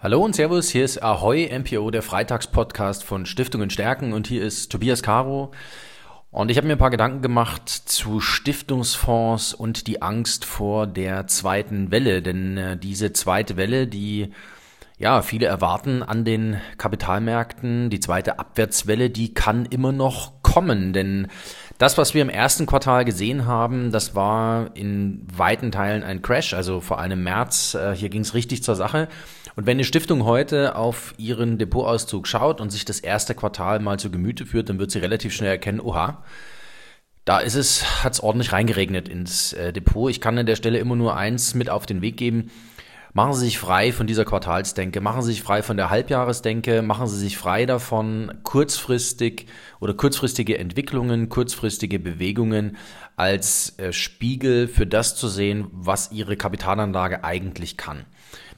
Hallo und Servus, hier ist Ahoy MPO, der Freitagspodcast von Stiftungen Stärken und hier ist Tobias Caro. Und ich habe mir ein paar Gedanken gemacht zu Stiftungsfonds und die Angst vor der zweiten Welle, denn äh, diese zweite Welle, die ja, viele erwarten an den Kapitalmärkten, die zweite Abwärtswelle, die kann immer noch kommen, denn das, was wir im ersten Quartal gesehen haben, das war in weiten Teilen ein Crash, also vor allem im März, äh, hier ging es richtig zur Sache. Und wenn eine Stiftung heute auf ihren Depotauszug schaut und sich das erste Quartal mal zu Gemüte führt, dann wird sie relativ schnell erkennen, oha, da ist es, hat es ordentlich reingeregnet ins äh, Depot. Ich kann an der Stelle immer nur eins mit auf den Weg geben. Machen Sie sich frei von dieser Quartalsdenke, machen Sie sich frei von der Halbjahresdenke, machen Sie sich frei davon, kurzfristig oder kurzfristige Entwicklungen, kurzfristige Bewegungen als äh, Spiegel für das zu sehen, was Ihre Kapitalanlage eigentlich kann.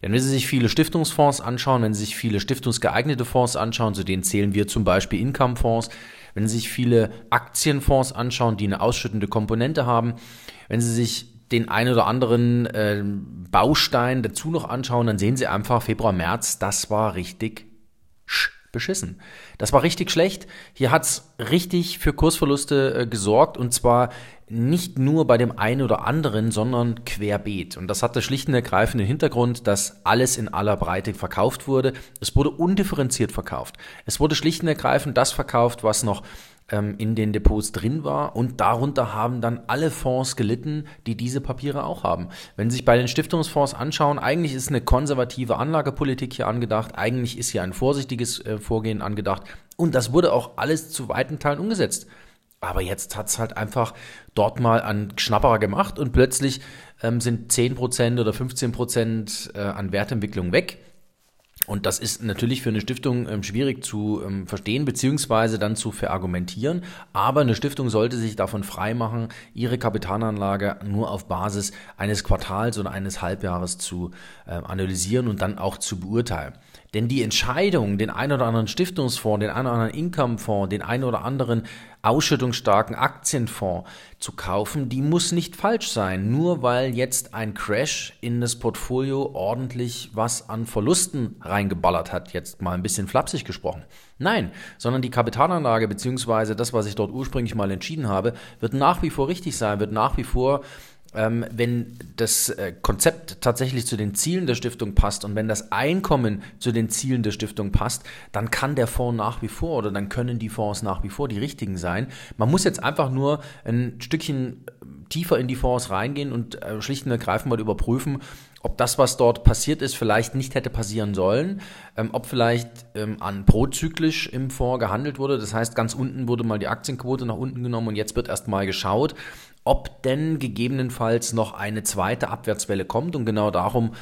Denn wenn Sie sich viele Stiftungsfonds anschauen, wenn Sie sich viele stiftungsgeeignete Fonds anschauen, zu denen zählen wir zum Beispiel Income-Fonds, wenn Sie sich viele Aktienfonds anschauen, die eine ausschüttende Komponente haben, wenn Sie sich den einen oder anderen äh, Baustein dazu noch anschauen, dann sehen Sie einfach Februar, März, das war richtig beschissen. Das war richtig schlecht. Hier hat's richtig für Kursverluste äh, gesorgt und zwar nicht nur bei dem einen oder anderen, sondern querbeet. Und das hatte schlicht und ergreifend den Hintergrund, dass alles in aller Breite verkauft wurde. Es wurde undifferenziert verkauft. Es wurde schlicht und ergreifend das verkauft, was noch ähm, in den Depots drin war. Und darunter haben dann alle Fonds gelitten, die diese Papiere auch haben. Wenn Sie sich bei den Stiftungsfonds anschauen, eigentlich ist eine konservative Anlagepolitik hier angedacht. Eigentlich ist hier ein vorsichtiges äh, Vorgehen angedacht. Und das wurde auch alles zu weiten Teilen umgesetzt. Aber jetzt hat's halt einfach dort mal an Schnapperer gemacht und plötzlich ähm, sind 10% oder 15% äh, an Wertentwicklung weg. Und das ist natürlich für eine Stiftung ähm, schwierig zu ähm, verstehen beziehungsweise dann zu verargumentieren. Aber eine Stiftung sollte sich davon freimachen, ihre Kapitalanlage nur auf Basis eines Quartals oder eines Halbjahres zu äh, analysieren und dann auch zu beurteilen. Denn die Entscheidung, den einen oder anderen Stiftungsfonds, den einen oder anderen Income-Fonds, den einen oder anderen ausschüttungsstarken Aktienfonds zu kaufen, die muss nicht falsch sein, nur weil jetzt ein Crash in das Portfolio ordentlich was an Verlusten reingeballert hat, jetzt mal ein bisschen flapsig gesprochen. Nein, sondern die Kapitalanlage beziehungsweise das, was ich dort ursprünglich mal entschieden habe, wird nach wie vor richtig sein, wird nach wie vor ähm, wenn das äh, Konzept tatsächlich zu den Zielen der Stiftung passt und wenn das Einkommen zu den Zielen der Stiftung passt, dann kann der Fonds nach wie vor oder dann können die Fonds nach wie vor die richtigen sein. Man muss jetzt einfach nur ein Stückchen tiefer in die Fonds reingehen und äh, schlicht und ergreifend mal überprüfen, ob das, was dort passiert ist, vielleicht nicht hätte passieren sollen, ähm, ob vielleicht ähm, an prozyklisch im Fonds gehandelt wurde. Das heißt, ganz unten wurde mal die Aktienquote nach unten genommen und jetzt wird erst mal geschaut, ob denn gegebenenfalls noch eine zweite Abwärtswelle kommt. Und genau darum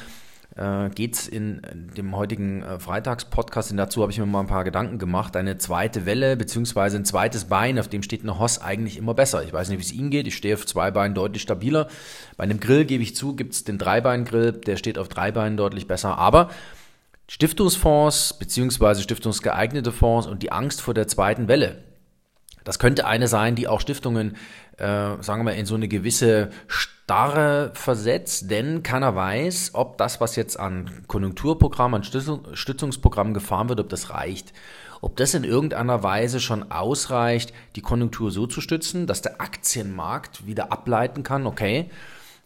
äh, geht es in dem heutigen äh, Freitagspodcast. Und dazu habe ich mir mal ein paar Gedanken gemacht. Eine zweite Welle beziehungsweise ein zweites Bein, auf dem steht eine Hoss eigentlich immer besser. Ich weiß nicht, wie es Ihnen geht. Ich stehe auf zwei Beinen deutlich stabiler. Bei einem Grill gebe ich zu, gibt es den Dreibeingrill, der steht auf drei Beinen deutlich besser. Aber Stiftungsfonds beziehungsweise stiftungsgeeignete Fonds und die Angst vor der zweiten Welle, das könnte eine sein, die auch Stiftungen, äh, sagen wir mal, in so eine gewisse Starre versetzt, denn keiner weiß, ob das, was jetzt an Konjunkturprogramm, an Stützungsprogramm gefahren wird, ob das reicht. Ob das in irgendeiner Weise schon ausreicht, die Konjunktur so zu stützen, dass der Aktienmarkt wieder ableiten kann, okay,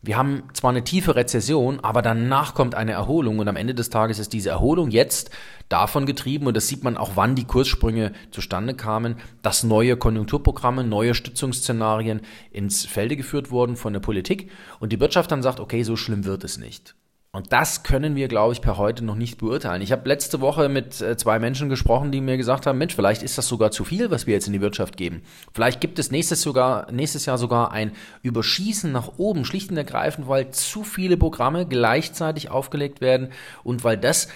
wir haben zwar eine tiefe Rezession, aber danach kommt eine Erholung und am Ende des Tages ist diese Erholung jetzt davon getrieben und das sieht man auch, wann die Kurssprünge zustande kamen, dass neue Konjunkturprogramme, neue Stützungsszenarien ins Felde geführt wurden von der Politik und die Wirtschaft dann sagt, okay, so schlimm wird es nicht. Und das können wir, glaube ich, per heute noch nicht beurteilen. Ich habe letzte Woche mit äh, zwei Menschen gesprochen, die mir gesagt haben, Mensch, vielleicht ist das sogar zu viel, was wir jetzt in die Wirtschaft geben. Vielleicht gibt es nächstes, sogar, nächstes Jahr sogar ein Überschießen nach oben, schlicht und ergreifend, weil zu viele Programme gleichzeitig aufgelegt werden und weil das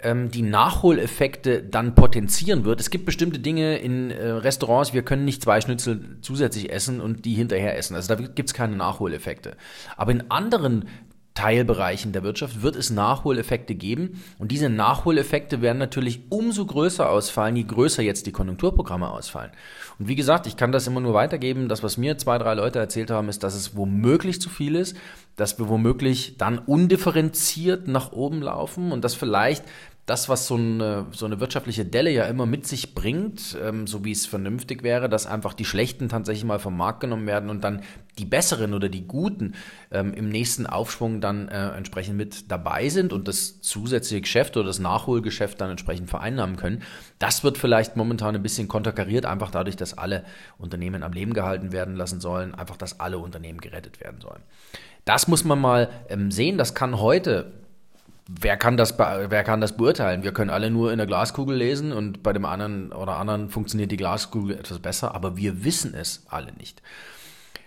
ähm, die Nachholeffekte dann potenzieren wird. Es gibt bestimmte Dinge in äh, Restaurants, wir können nicht zwei Schnitzel zusätzlich essen und die hinterher essen. Also da gibt es keine Nachholeffekte. Aber in anderen Teilbereichen der Wirtschaft wird es Nachholeffekte geben und diese Nachholeffekte werden natürlich umso größer ausfallen, je größer jetzt die Konjunkturprogramme ausfallen. Und wie gesagt, ich kann das immer nur weitergeben. Das, was mir zwei, drei Leute erzählt haben, ist, dass es womöglich zu viel ist, dass wir womöglich dann undifferenziert nach oben laufen und dass vielleicht das, was so eine, so eine wirtschaftliche Delle ja immer mit sich bringt, ähm, so wie es vernünftig wäre, dass einfach die Schlechten tatsächlich mal vom Markt genommen werden und dann die Besseren oder die Guten ähm, im nächsten Aufschwung dann äh, entsprechend mit dabei sind und das zusätzliche Geschäft oder das Nachholgeschäft dann entsprechend vereinnahmen können. Das wird vielleicht momentan ein bisschen konterkariert, einfach dadurch, dass alle Unternehmen am Leben gehalten werden lassen sollen, einfach, dass alle Unternehmen gerettet werden sollen. Das muss man mal ähm, sehen, das kann heute wer kann das, wer kann das beurteilen? Wir können alle nur in der Glaskugel lesen und bei dem anderen oder anderen funktioniert die Glaskugel etwas besser, aber wir wissen es alle nicht.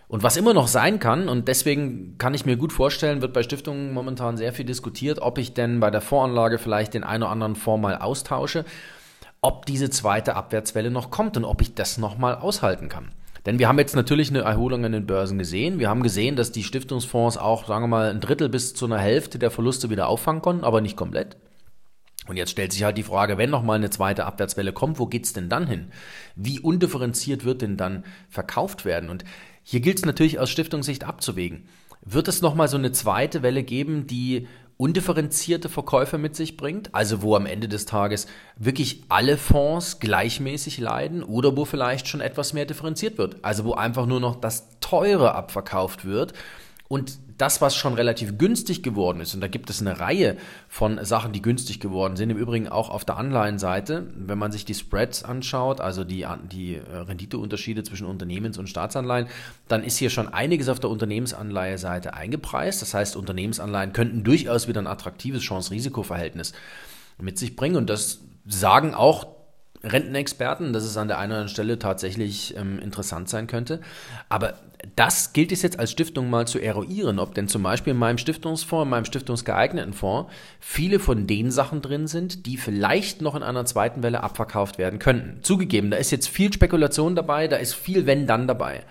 Und was immer noch sein kann, und deswegen kann ich mir gut vorstellen, wird bei Stiftungen momentan sehr viel diskutiert, ob ich denn bei der Voranlage vielleicht den einen oder anderen Fonds mal austausche, ob diese zweite Abwärtswelle noch kommt und ob ich das nochmal aushalten kann. Denn wir haben jetzt natürlich eine Erholung an den Börsen gesehen. Wir haben gesehen, dass die Stiftungsfonds auch, sagen wir mal, ein Drittel bis zu einer Hälfte der Verluste wieder auffangen konnten, aber nicht komplett. Und jetzt stellt sich halt die Frage, wenn nochmal eine zweite Abwärtswelle kommt, wo geht's denn dann hin? Wie undifferenziert wird denn dann verkauft werden? Und hier gilt es natürlich aus Stiftungssicht abzuwägen. Wird es nochmal so eine zweite Welle geben, die undifferenzierte Verkäufe mit sich bringt, also wo am Ende des Tages wirklich alle Fonds gleichmäßig leiden oder wo vielleicht schon etwas mehr differenziert wird, also wo einfach nur noch das Teure abverkauft wird und das, was schon relativ günstig geworden ist, und da gibt es eine Reihe von Sachen, die günstig geworden sind, im Übrigen auch auf der Anleihenseite, wenn man sich die Spreads anschaut, also die, die äh, Renditeunterschiede zwischen Unternehmens- und Staatsanleihen, dann ist hier schon einiges auf der Unternehmensanleiheseite eingepreist. Das heißt, Unternehmensanleihen könnten durchaus wieder ein attraktives Chance-Risiko-Verhältnis mit sich bringen. Und das sagen auch Rentenexperten, dass es an der einen oder anderen Stelle tatsächlich ähm, interessant sein könnte. Aber das gilt es jetzt als Stiftung mal zu eruieren, ob denn zum Beispiel in meinem Stiftungsfonds, in meinem stiftungsgeeigneten Fonds, viele von den Sachen drin sind, die vielleicht noch in einer zweiten Welle abverkauft werden könnten. Zugegeben, da ist jetzt viel Spekulation dabei, da ist viel Wenn-Dann dabei.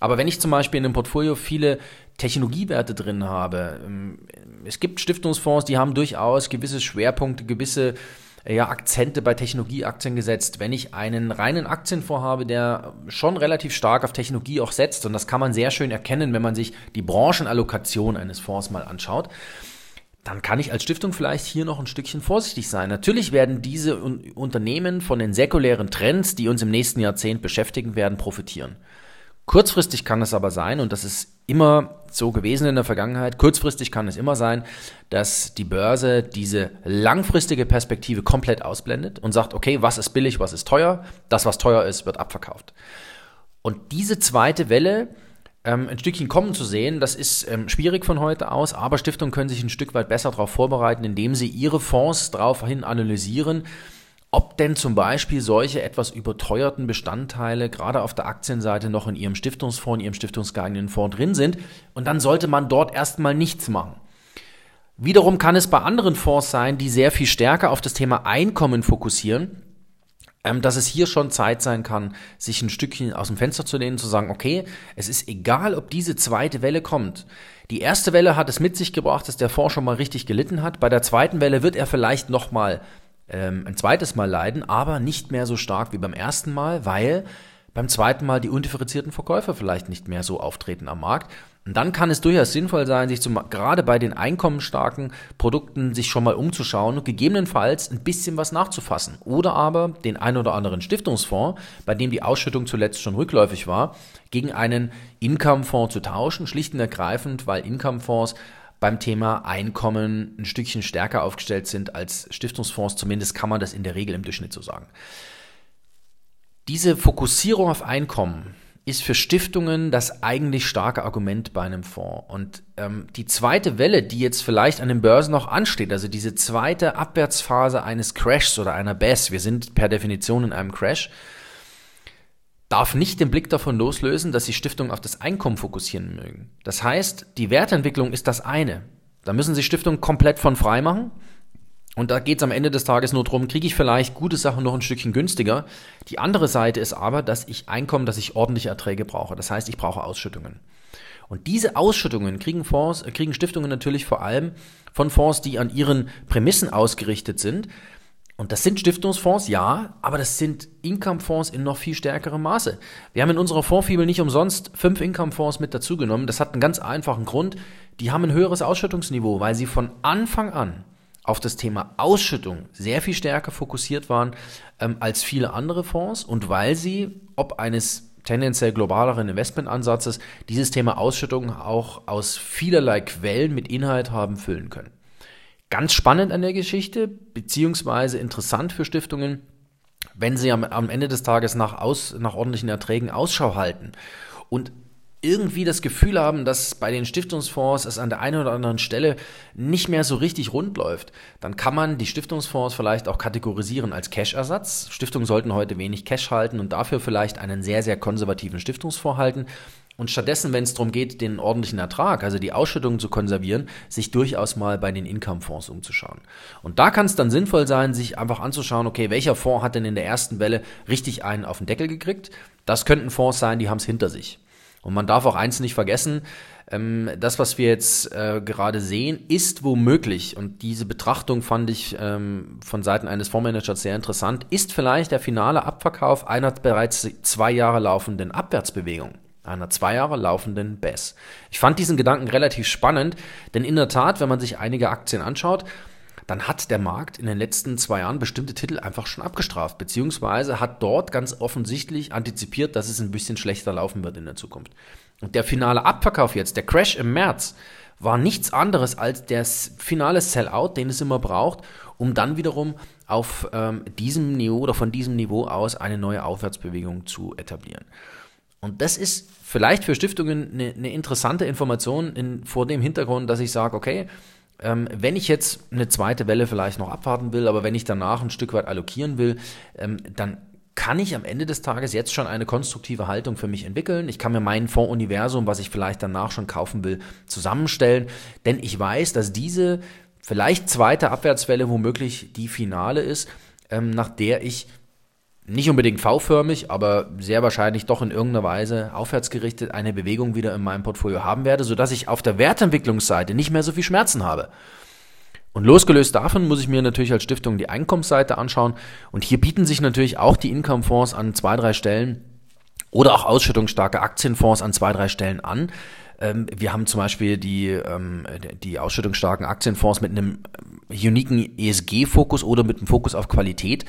Aber wenn ich zum Beispiel in einem Portfolio viele Technologiewerte drin habe, ähm, es gibt Stiftungsfonds, die haben durchaus gewisse Schwerpunkte, gewisse ja, Akzente bei Technologieaktien gesetzt. Wenn ich einen reinen Aktienfonds habe, der schon relativ stark auf Technologie auch setzt, und das kann man sehr schön erkennen, wenn man sich die Branchenallokation eines Fonds mal anschaut, dann kann ich als Stiftung vielleicht hier noch ein Stückchen vorsichtig sein. Natürlich werden diese Unternehmen von den säkulären Trends, die uns im nächsten Jahrzehnt beschäftigen werden, profitieren. Kurzfristig kann es aber sein, und das ist immer so gewesen in der Vergangenheit, kurzfristig kann es immer sein, dass die Börse diese langfristige Perspektive komplett ausblendet und sagt, okay, was ist billig, was ist teuer, das, was teuer ist, wird abverkauft. Und diese zweite Welle, ähm, ein Stückchen kommen zu sehen, das ist ähm, schwierig von heute aus, aber Stiftungen können sich ein Stück weit besser darauf vorbereiten, indem sie ihre Fonds daraufhin analysieren, ob denn zum Beispiel solche etwas überteuerten Bestandteile gerade auf der Aktienseite noch in Ihrem Stiftungsfonds, in Ihrem stiftungsgeeigneten Fonds drin sind. Und dann sollte man dort erstmal nichts machen. Wiederum kann es bei anderen Fonds sein, die sehr viel stärker auf das Thema Einkommen fokussieren, ähm, dass es hier schon Zeit sein kann, sich ein Stückchen aus dem Fenster zu lehnen, zu sagen, okay, es ist egal, ob diese zweite Welle kommt. Die erste Welle hat es mit sich gebracht, dass der Fonds schon mal richtig gelitten hat. Bei der zweiten Welle wird er vielleicht nochmal ähm, ein zweites Mal leiden, aber nicht mehr so stark wie beim ersten Mal, weil beim zweiten Mal die undifferenzierten Verkäufer vielleicht nicht mehr so auftreten am Markt. Und dann kann es durchaus sinnvoll sein, sich zum, gerade bei den einkommensstarken Produkten sich schon mal umzuschauen und gegebenenfalls ein bisschen was nachzufassen. Oder aber den ein oder anderen Stiftungsfonds, bei dem die Ausschüttung zuletzt schon rückläufig war, gegen einen Income-Fonds zu tauschen, schlicht und ergreifend, weil Income-Fonds beim Thema Einkommen ein Stückchen stärker aufgestellt sind als Stiftungsfonds. Zumindest kann man das in der Regel im Durchschnitt so sagen. Diese Fokussierung auf Einkommen ist für Stiftungen das eigentlich starke Argument bei einem Fonds. Und ähm, die zweite Welle, die jetzt vielleicht an den Börsen noch ansteht, also diese zweite Abwärtsphase eines Crashs oder einer BES, wir sind per Definition in einem Crash, darf nicht den Blick davon loslösen, dass die Stiftungen auf das Einkommen fokussieren mögen. Das heißt, die Wertentwicklung ist das eine. Da müssen sich Stiftungen komplett von frei machen. Und da geht es am Ende des Tages nur darum, kriege ich vielleicht gute Sachen noch ein Stückchen günstiger. Die andere Seite ist aber, dass ich Einkommen, dass ich ordentliche Erträge brauche. Das heißt, ich brauche Ausschüttungen. Und diese Ausschüttungen kriegen Fonds, äh, kriegen Stiftungen natürlich vor allem von Fonds, die an ihren Prämissen ausgerichtet sind. Und das sind Stiftungsfonds, ja, aber das sind Income-Fonds in noch viel stärkerem Maße. Wir haben in unserer Fondsfibel nicht umsonst fünf Income-Fonds mit dazugenommen. Das hat einen ganz einfachen Grund. Die haben ein höheres Ausschüttungsniveau, weil sie von Anfang an auf das Thema Ausschüttung sehr viel stärker fokussiert waren ähm, als viele andere Fonds und weil sie, ob eines tendenziell globaleren Investmentansatzes, dieses Thema Ausschüttung auch aus vielerlei Quellen mit Inhalt haben füllen können. Ganz spannend an der Geschichte, beziehungsweise interessant für Stiftungen, wenn sie am, am Ende des Tages nach, aus, nach ordentlichen Erträgen Ausschau halten und irgendwie das Gefühl haben, dass bei den Stiftungsfonds es an der einen oder anderen Stelle nicht mehr so richtig rund läuft, dann kann man die Stiftungsfonds vielleicht auch kategorisieren als Cash-Ersatz. Stiftungen sollten heute wenig Cash halten und dafür vielleicht einen sehr, sehr konservativen Stiftungsfonds halten. Und stattdessen, wenn es darum geht, den ordentlichen Ertrag, also die Ausschüttungen zu konservieren, sich durchaus mal bei den Income-Fonds umzuschauen. Und da kann es dann sinnvoll sein, sich einfach anzuschauen, okay, welcher Fonds hat denn in der ersten Welle richtig einen auf den Deckel gekriegt? Das könnten Fonds sein, die haben es hinter sich. Und man darf auch eins nicht vergessen, ähm, das, was wir jetzt äh, gerade sehen, ist womöglich, und diese Betrachtung fand ich ähm, von Seiten eines Fondsmanagers sehr interessant, ist vielleicht der finale Abverkauf einer bereits zwei Jahre laufenden Abwärtsbewegung einer zwei Jahre laufenden BES. Ich fand diesen Gedanken relativ spannend, denn in der Tat, wenn man sich einige Aktien anschaut, dann hat der Markt in den letzten zwei Jahren bestimmte Titel einfach schon abgestraft, beziehungsweise hat dort ganz offensichtlich antizipiert, dass es ein bisschen schlechter laufen wird in der Zukunft. Und der finale Abverkauf jetzt, der Crash im März, war nichts anderes als der finale Sellout, den es immer braucht, um dann wiederum auf ähm, diesem Niveau oder von diesem Niveau aus eine neue Aufwärtsbewegung zu etablieren. Und das ist vielleicht für Stiftungen eine, eine interessante Information in, vor dem Hintergrund, dass ich sage, okay, ähm, wenn ich jetzt eine zweite Welle vielleicht noch abwarten will, aber wenn ich danach ein Stück weit allokieren will, ähm, dann kann ich am Ende des Tages jetzt schon eine konstruktive Haltung für mich entwickeln. Ich kann mir mein Fondsuniversum, was ich vielleicht danach schon kaufen will, zusammenstellen, denn ich weiß, dass diese vielleicht zweite Abwärtswelle womöglich die Finale ist, ähm, nach der ich nicht unbedingt V-förmig, aber sehr wahrscheinlich doch in irgendeiner Weise aufwärtsgerichtet eine Bewegung wieder in meinem Portfolio haben werde, sodass ich auf der Wertentwicklungsseite nicht mehr so viel Schmerzen habe. Und losgelöst davon muss ich mir natürlich als Stiftung die Einkommensseite anschauen. Und hier bieten sich natürlich auch die Income-Fonds an zwei, drei Stellen oder auch ausschüttungsstarke Aktienfonds an zwei, drei Stellen an. Ähm, wir haben zum Beispiel die, ähm, die ausschüttungsstarken Aktienfonds mit einem uniken ESG-Fokus oder mit einem Fokus auf Qualität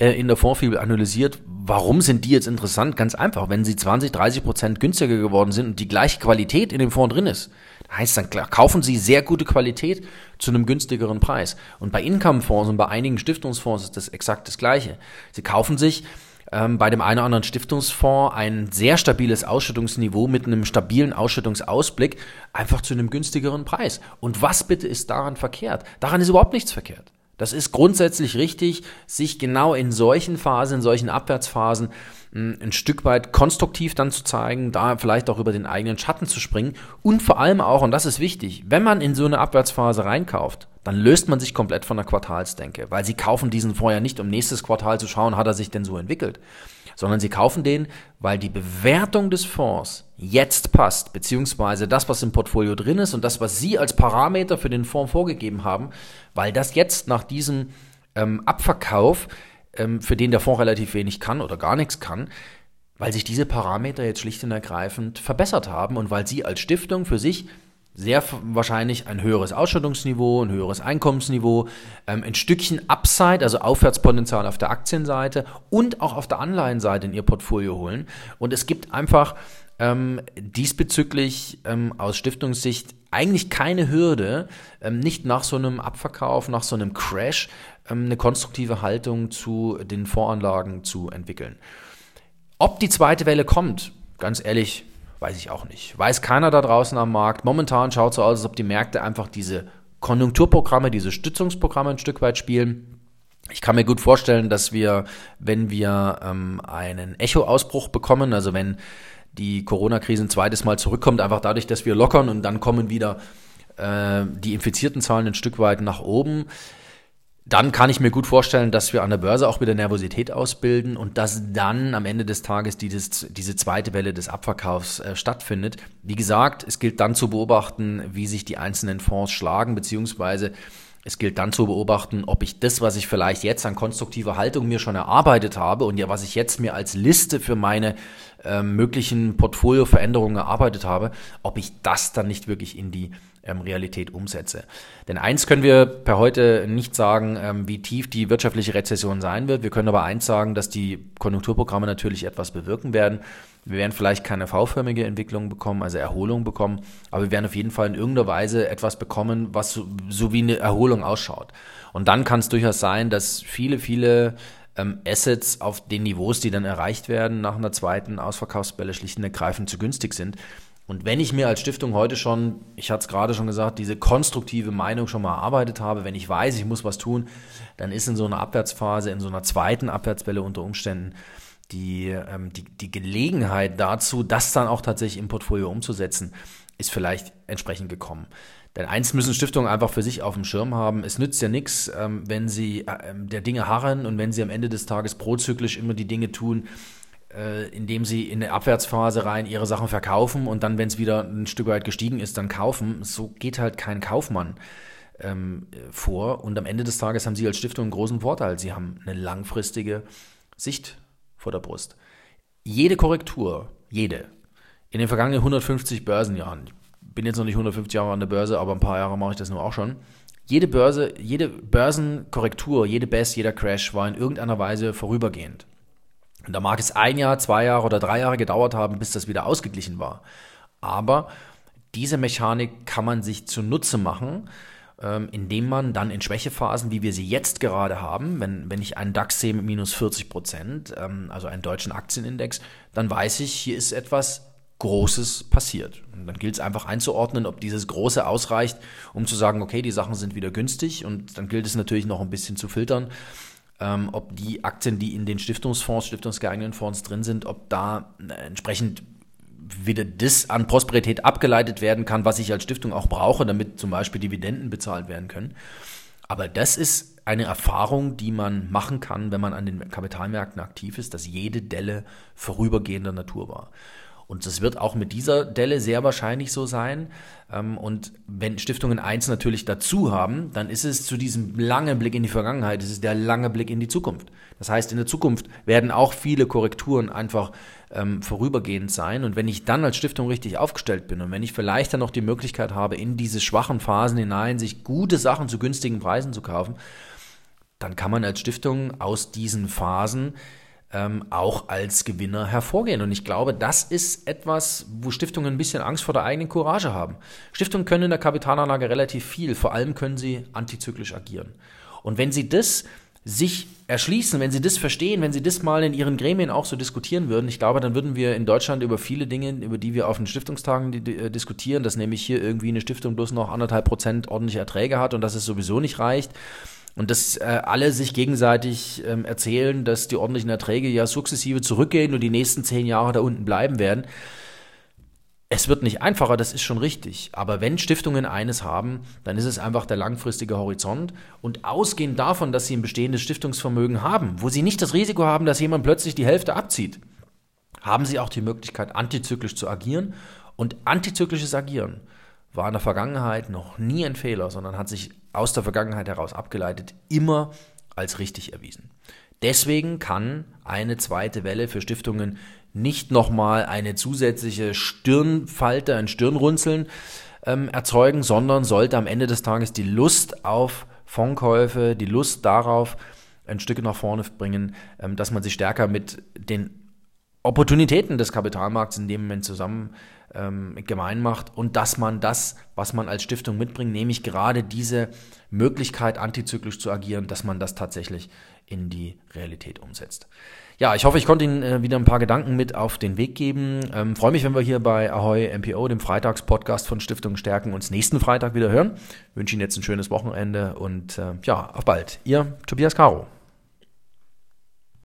äh, in der Fondsfibel analysiert, warum sind die jetzt interessant? Ganz einfach, wenn sie 20, 30 Prozent günstiger geworden sind und die gleiche Qualität in dem Fonds drin ist, heißt dann klar, kaufen sie sehr gute Qualität zu einem günstigeren Preis. Und bei Income-Fonds und bei einigen Stiftungsfonds ist das exakt das Gleiche. Sie kaufen sich ähm, bei dem einen oder anderen Stiftungsfonds ein sehr stabiles Ausschüttungsniveau mit einem stabilen Ausschüttungsausblick einfach zu einem günstigeren Preis. Und was bitte ist daran verkehrt? Daran ist überhaupt nichts verkehrt. Das ist grundsätzlich richtig, sich genau in solchen Phasen, in solchen Abwärtsphasen hm, ein Stück weit konstruktiv dann zu zeigen, da vielleicht auch über den eigenen Schatten zu springen. Und vor allem auch, und das ist wichtig, wenn man in so eine Abwärtsphase reinkauft, dann löst man sich komplett von der Quartalsdenke, weil sie kaufen diesen vorher nicht, um nächstes Quartal zu schauen, hat er sich denn so entwickelt, sondern sie kaufen den, weil die Bewertung des Fonds jetzt passt, beziehungsweise das, was im Portfolio drin ist und das, was Sie als Parameter für den Fonds vorgegeben haben, weil das jetzt nach diesem ähm, Abverkauf, ähm, für den der Fonds relativ wenig kann oder gar nichts kann, weil sich diese Parameter jetzt schlicht und ergreifend verbessert haben und weil Sie als Stiftung für sich sehr wahrscheinlich ein höheres Ausschüttungsniveau, ein höheres Einkommensniveau, ähm, ein Stückchen Upside, also Aufwärtspotenzial auf der Aktienseite und auch auf der Anleihenseite in ihr Portfolio holen. Und es gibt einfach ähm, diesbezüglich ähm, aus Stiftungssicht eigentlich keine Hürde, ähm, nicht nach so einem Abverkauf, nach so einem Crash ähm, eine konstruktive Haltung zu den Voranlagen zu entwickeln. Ob die zweite Welle kommt, ganz ehrlich, weiß ich auch nicht. Weiß keiner da draußen am Markt. Momentan schaut so aus, als ob die Märkte einfach diese Konjunkturprogramme, diese Stützungsprogramme ein Stück weit spielen. Ich kann mir gut vorstellen, dass wir, wenn wir ähm, einen Echo-Ausbruch bekommen, also wenn die Corona-Krise ein zweites Mal zurückkommt, einfach dadurch, dass wir lockern und dann kommen wieder äh, die infizierten Zahlen ein Stück weit nach oben. Dann kann ich mir gut vorstellen, dass wir an der Börse auch wieder Nervosität ausbilden und dass dann am Ende des Tages dieses, diese zweite Welle des Abverkaufs äh, stattfindet. Wie gesagt, es gilt dann zu beobachten, wie sich die einzelnen Fonds schlagen, beziehungsweise es gilt dann zu beobachten, ob ich das, was ich vielleicht jetzt an konstruktiver Haltung mir schon erarbeitet habe und ja, was ich jetzt mir als Liste für meine äh, möglichen Portfolioveränderungen erarbeitet habe, ob ich das dann nicht wirklich in die ähm, Realität umsetze. Denn eins können wir per heute nicht sagen, ähm, wie tief die wirtschaftliche Rezession sein wird. Wir können aber eins sagen, dass die Konjunkturprogramme natürlich etwas bewirken werden. Wir werden vielleicht keine V-förmige Entwicklung bekommen, also Erholung bekommen, aber wir werden auf jeden Fall in irgendeiner Weise etwas bekommen, was so, so wie eine Erholung ausschaut. Und dann kann es durchaus sein, dass viele, viele ähm, Assets auf den Niveaus, die dann erreicht werden, nach einer zweiten Ausverkaufsbälle schlicht und ergreifend zu günstig sind. Und wenn ich mir als Stiftung heute schon, ich hatte es gerade schon gesagt, diese konstruktive Meinung schon mal erarbeitet habe, wenn ich weiß, ich muss was tun, dann ist in so einer Abwärtsphase, in so einer zweiten Abwärtswelle unter Umständen die, ähm, die, die Gelegenheit dazu, das dann auch tatsächlich im Portfolio umzusetzen, ist vielleicht entsprechend gekommen. Denn eins müssen Stiftungen einfach für sich auf dem Schirm haben. Es nützt ja nichts, ähm, wenn sie äh, der Dinge harren und wenn sie am Ende des Tages prozyklisch immer die Dinge tun, äh, indem sie in eine Abwärtsphase rein ihre Sachen verkaufen und dann, wenn es wieder ein Stück weit gestiegen ist, dann kaufen. So geht halt kein Kaufmann ähm, vor. Und am Ende des Tages haben Sie als Stiftung einen großen Vorteil. Sie haben eine langfristige Sicht vor der Brust. Jede Korrektur, jede, in den vergangenen 150 Börsenjahren, ich bin jetzt noch nicht 150 Jahre an der Börse, aber ein paar Jahre mache ich das nur auch schon. Jede Börse, jede Börsenkorrektur, jede Best, jeder Crash war in irgendeiner Weise vorübergehend. Und da mag es ein Jahr, zwei Jahre oder drei Jahre gedauert haben, bis das wieder ausgeglichen war. Aber diese Mechanik kann man sich zunutze machen, ähm, indem man dann in Schwächephasen, wie wir sie jetzt gerade haben, wenn, wenn ich einen DAX sehe mit minus 40 Prozent, ähm, also einen deutschen Aktienindex, dann weiß ich, hier ist etwas Großes passiert. Und dann gilt es einfach einzuordnen, ob dieses Große ausreicht, um zu sagen, okay, die Sachen sind wieder günstig und dann gilt es natürlich noch ein bisschen zu filtern ähm, ob die Aktien, die in den Stiftungsfonds, stiftungsgeeigneten Fonds drin sind, ob da äh, entsprechend wieder das an Prosperität abgeleitet werden kann, was ich als Stiftung auch brauche, damit zum Beispiel Dividenden bezahlt werden können. Aber das ist eine Erfahrung, die man machen kann, wenn man an den Kapitalmärkten aktiv ist, dass jede Delle vorübergehender Natur war. Und das wird auch mit dieser Delle sehr wahrscheinlich so sein. Ähm, und wenn Stiftungen eins natürlich dazu haben, dann ist es zu diesem langen Blick in die Vergangenheit, es ist der lange Blick in die Zukunft. Das heißt, in der Zukunft werden auch viele Korrekturen einfach ähm, vorübergehend sein. Und wenn ich dann als Stiftung richtig aufgestellt bin und wenn ich vielleicht dann noch die Möglichkeit habe, in diese schwachen Phasen hinein sich gute Sachen zu günstigen Preisen zu kaufen, dann kann man als Stiftung aus diesen Phasen ähm, auch als Gewinner hervorgehen. Und ich glaube, das ist etwas, wo Stiftungen ein bisschen Angst vor der eigenen Courage haben. Stiftungen können in der Kapitalanlage relativ viel, vor allem können sie antizyklisch agieren. Und wenn sie das sich erschließen, wenn sie das verstehen, wenn sie das mal in ihren Gremien auch so diskutieren würden, ich glaube, dann würden wir in Deutschland über viele Dinge, über die wir auf den Stiftungstagen äh, diskutieren, dass nämlich hier irgendwie eine Stiftung bloß noch anderthalb Prozent ordentliche Erträge hat und dass es sowieso nicht reicht und dass äh, alle sich gegenseitig ähm, erzählen, dass die ordentlichen Erträge ja sukzessive zurückgehen und die nächsten zehn Jahre da unten bleiben werden. Es wird nicht einfacher, das ist schon richtig. Aber wenn Stiftungen eines haben, dann ist es einfach der langfristige Horizont. Und ausgehend davon, dass sie ein bestehendes Stiftungsvermögen haben, wo sie nicht das Risiko haben, dass jemand plötzlich die Hälfte abzieht, haben sie auch die Möglichkeit, antizyklisch zu agieren. Und antizyklisches Agieren war in der Vergangenheit noch nie ein Fehler, sondern hat sich aus der Vergangenheit heraus abgeleitet immer als richtig erwiesen. Deswegen kann eine zweite Welle für Stiftungen nicht nochmal eine zusätzliche Stirnfalte, ein Stirnrunzeln ähm, erzeugen, sondern sollte am Ende des Tages die Lust auf Fondkäufe, die Lust darauf ein Stück nach vorne bringen, ähm, dass man sich stärker mit den Opportunitäten des Kapitalmarkts in dem Moment zusammen ähm, gemein macht und dass man das, was man als Stiftung mitbringt, nämlich gerade diese Möglichkeit, antizyklisch zu agieren, dass man das tatsächlich in die Realität umsetzt. Ja, ich hoffe, ich konnte Ihnen äh, wieder ein paar Gedanken mit auf den Weg geben. Ähm, Freue mich, wenn wir hier bei Ahoy MPO, dem Freitagspodcast von Stiftung Stärken, uns nächsten Freitag wieder hören. Wünsche Ihnen jetzt ein schönes Wochenende und äh, ja, auf bald. Ihr Tobias Caro.